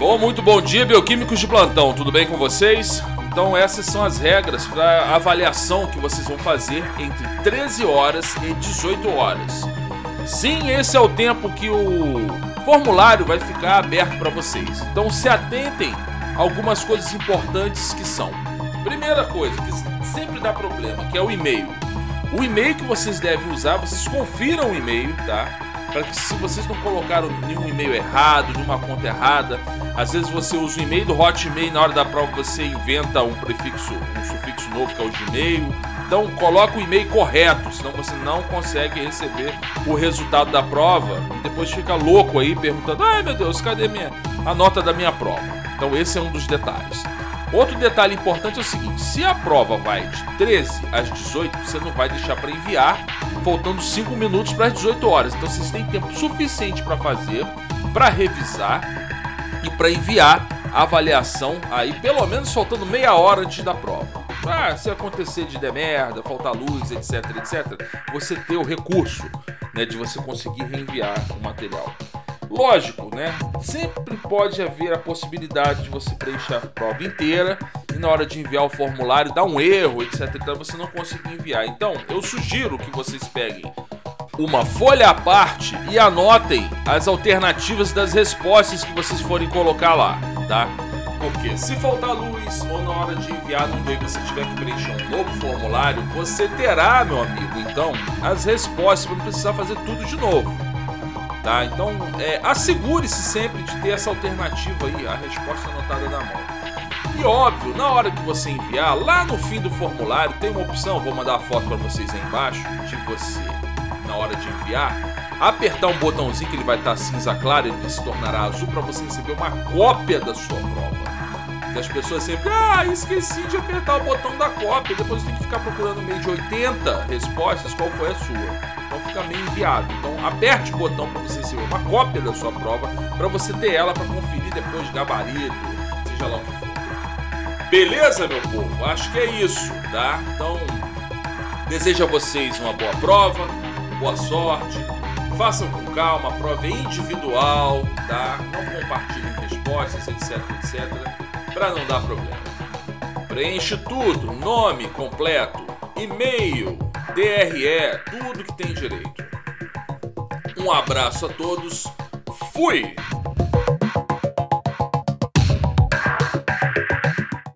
Alô, muito bom dia, bioquímicos de plantão, tudo bem com vocês? Então, essas são as regras para avaliação que vocês vão fazer entre 13 horas e 18 horas. Sim, esse é o tempo que o formulário vai ficar aberto para vocês. Então, se atentem a algumas coisas importantes que são. Primeira coisa, que sempre dá problema, que é o e-mail. O e-mail que vocês devem usar, vocês confiram o e-mail, tá? Para que se vocês não colocaram nenhum e-mail errado, nenhuma conta errada, às vezes você usa o e-mail do Hotmail na hora da prova você inventa um prefixo, um sufixo novo que é o Gmail. Então coloca o e-mail correto, senão você não consegue receber o resultado da prova e depois fica louco aí perguntando: "Ai meu Deus, cadê minha a nota da minha prova?". Então esse é um dos detalhes. Outro detalhe importante é o seguinte: se a prova vai de 13 às 18, você não vai deixar para enviar, faltando 5 minutos para as 18 horas. Então vocês têm tempo suficiente para fazer, para revisar e para enviar a avaliação aí, pelo menos faltando meia hora antes da prova. Ah, se acontecer de der merda, faltar luz, etc, etc, você ter o recurso né, de você conseguir reenviar o material. Lógico, né? Sempre pode haver a possibilidade de você preencher a prova inteira e na hora de enviar o formulário dar um erro, etc. Então você não conseguir enviar. Então eu sugiro que vocês peguem uma folha à parte e anotem as alternativas das respostas que vocês forem colocar lá, tá? Porque se faltar luz ou na hora de enviar no e você tiver que preencher um novo formulário, você terá, meu amigo, então, as respostas para não precisar fazer tudo de novo tá? Então, é, assegure-se sempre de ter essa alternativa aí, a resposta anotada na mão. E óbvio, na hora que você enviar, lá no fim do formulário tem uma opção, vou mandar a foto para vocês aí embaixo, de você, na hora de enviar, apertar um botãozinho que ele vai estar cinza claro, ele se tornará azul para você receber uma cópia da sua prova. Que as pessoas sempre, ah, esqueci de apertar o botão da cópia, depois tem que ficar procurando meio de 80 respostas, qual foi a sua fica meio inviável. Então aperte o botão para você receber uma cópia da sua prova, para você ter ela para conferir depois de gabarito, seja lá o que for. Beleza, meu povo? Acho que é isso, tá? Então, desejo a vocês uma boa prova, boa sorte, façam com calma, a prova é individual, tá? Não compartilhem respostas, etc, etc, para não dar problema. Preenche tudo, nome completo, e-mail, DRE, tudo que tem direito. Um abraço a todos, fui!